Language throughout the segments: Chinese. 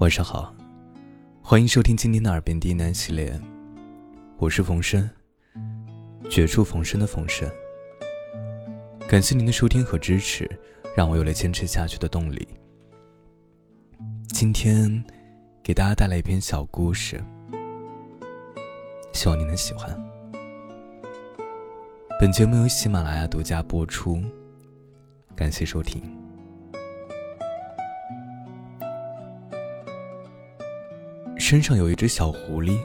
晚上好，欢迎收听今天的耳边低喃系列，我是冯生，绝处逢生的冯生。感谢您的收听和支持，让我有了坚持下去的动力。今天给大家带来一篇小故事，希望你能喜欢。本节目由喜马拉雅独家播出，感谢收听。身上有一只小狐狸，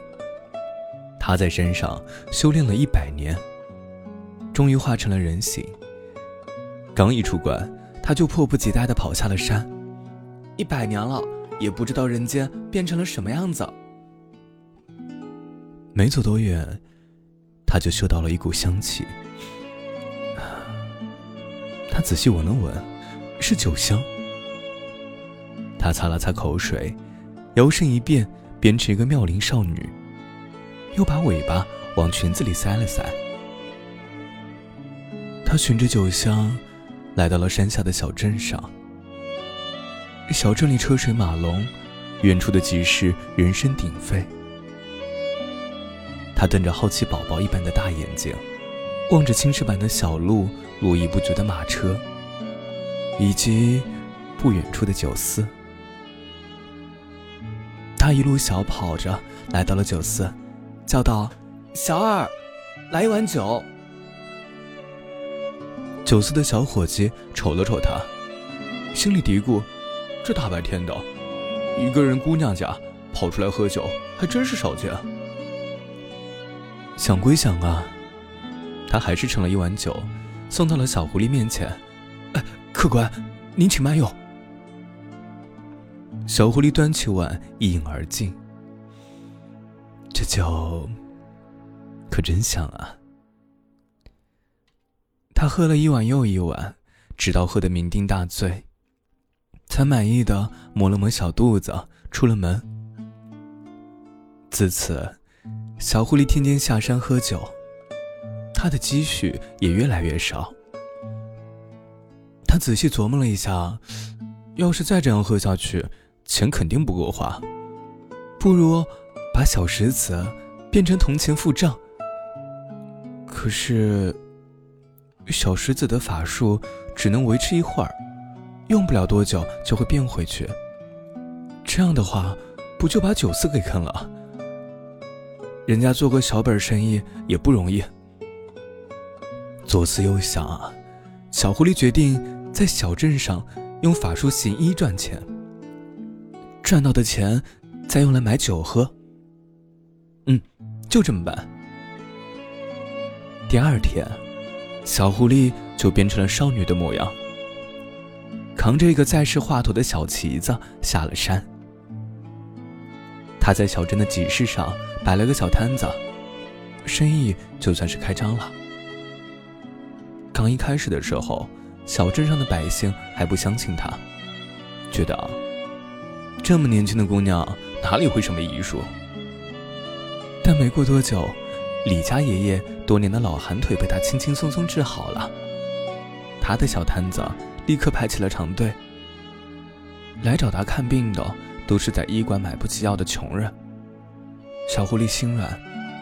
它在山上修炼了一百年，终于化成了人形。刚一出关，它就迫不及待地跑下了山。一百年了，也不知道人间变成了什么样子。没走多远，它就嗅到了一股香气。他仔细闻了闻，是酒香。他擦了擦口水，摇身一变。编成一个妙龄少女，又把尾巴往裙子里塞了塞。她循着酒香，来到了山下的小镇上。小镇里车水马龙，远处的集市人声鼎沸。她瞪着好奇宝宝一般的大眼睛，望着青石板的小路、络绎不绝的马车，以及不远处的酒肆。他一路小跑着来到了酒肆，叫道：“小二，来一碗酒。”酒肆的小伙计瞅了瞅他，心里嘀咕：“这大白天的，一个人姑娘家跑出来喝酒，还真是少见。”想归想啊，他还是盛了一碗酒，送到了小狐狸面前。“哎，客官，您请慢用。”小狐狸端起碗一饮而尽，这酒可真香啊！他喝了一碗又一碗，直到喝得酩酊大醉，才满意的抹了抹小肚子，出了门。自此，小狐狸天天下山喝酒，他的积蓄也越来越少。他仔细琢磨了一下，要是再这样喝下去，钱肯定不够花，不如把小石子变成铜钱付账。可是，小石子的法术只能维持一会儿，用不了多久就会变回去。这样的话，不就把酒肆给坑了？人家做个小本生意也不容易。左思右想啊，小狐狸决定在小镇上用法术行医赚钱。赚到的钱，再用来买酒喝。嗯，就这么办。第二天，小狐狸就变成了少女的模样，扛着一个载式话头的小旗子下了山。他在小镇的集市上摆了个小摊子，生意就算是开张了。刚一开始的时候，小镇上的百姓还不相信他，觉得。这么年轻的姑娘哪里会什么医术？但没过多久，李家爷爷多年的老寒腿被他轻轻松松治好了。他的小摊子立刻排起了长队。来找他看病的都是在医馆买不起药的穷人。小狐狸心软，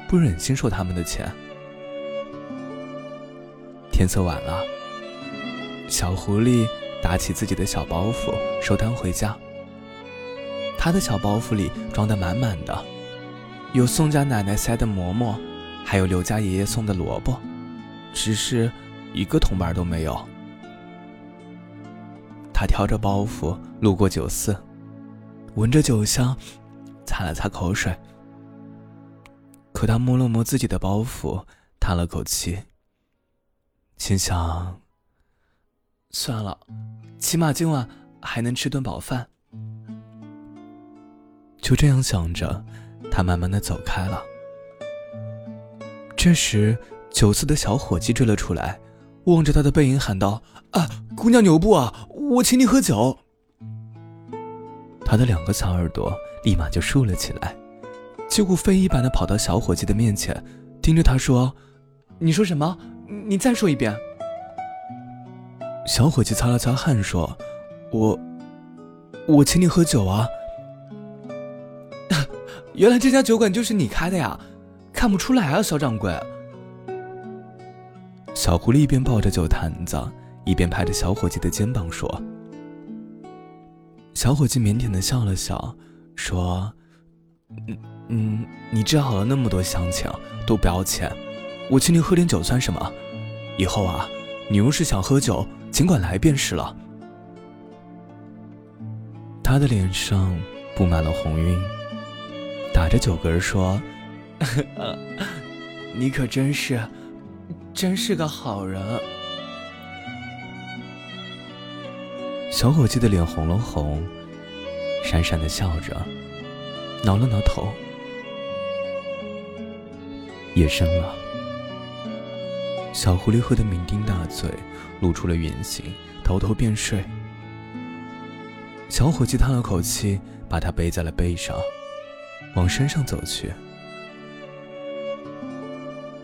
不忍心收他们的钱。天色晚了，小狐狸打起自己的小包袱，收摊回家。他的小包袱里装得满满的，有宋家奶奶塞的馍馍，还有刘家爷爷送的萝卜，只是一个铜板都没有。他挑着包袱路过酒肆，闻着酒香，擦了擦口水。可他摸了摸自己的包袱，叹了口气，心想：算了，起码今晚还能吃顿饱饭。就这样想着，他慢慢的走开了。这时，酒肆的小伙计追了出来，望着他的背影喊道：“啊，姑娘牛不啊？我请你喝酒。”他的两个小耳朵立马就竖了起来，几乎飞一般的跑到小伙计的面前，盯着他说：“你说什么？你再说一遍。”小伙计擦了擦汗说：“我，我请你喝酒啊。”原来这家酒馆就是你开的呀？看不出来啊，小掌柜。小狐狸一边抱着酒坛子，一边拍着小伙计的肩膀说：“小伙计腼腆的笑了笑，说：‘嗯嗯，你治好了那么多乡亲，都不要钱，我请你喝点酒算什么？以后啊，你若是想喝酒，尽管来便是了。’”他的脸上布满了红晕，打着酒嗝说：“你可真是，真是个好人。”小伙计的脸红了红，讪讪的笑着，挠了挠头。夜深了，小狐狸喝得酩酊大醉，露出了原形，偷偷便睡。小伙计叹了口气，把他背在了背上，往山上走去。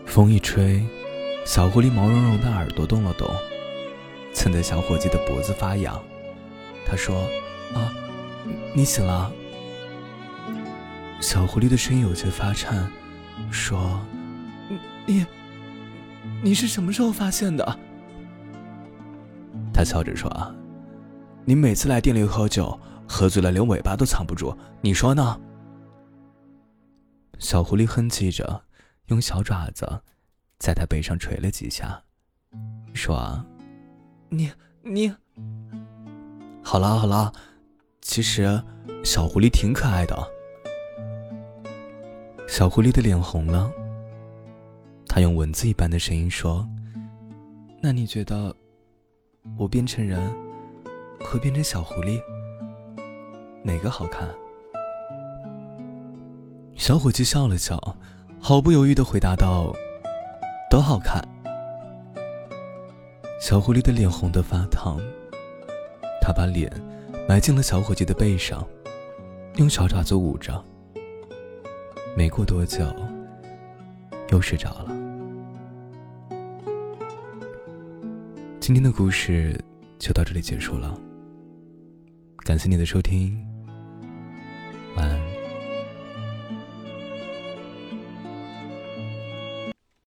风一吹，小狐狸毛茸茸的耳朵动了动，蹭得小伙计的脖子发痒。他说：“啊，你醒了。”小狐狸的声音有些发颤，说：“你，你是什么时候发现的？”他笑着说：“啊。”你每次来店里喝酒，喝醉了连尾巴都藏不住，你说呢？小狐狸哼唧着，用小爪子在他背上捶了几下，说：“你你，好了好了，其实小狐狸挺可爱的。”小狐狸的脸红了，他用蚊子一般的声音说：“那你觉得我变成人？”和变成小狐狸，哪个好看？小伙计笑了笑，毫不犹豫的回答道：“都好看。”小狐狸的脸红得发烫，他把脸埋进了小伙计的背上，用小爪子捂着。没过多久，又睡着了。今天的故事就到这里结束了。感谢你的收听，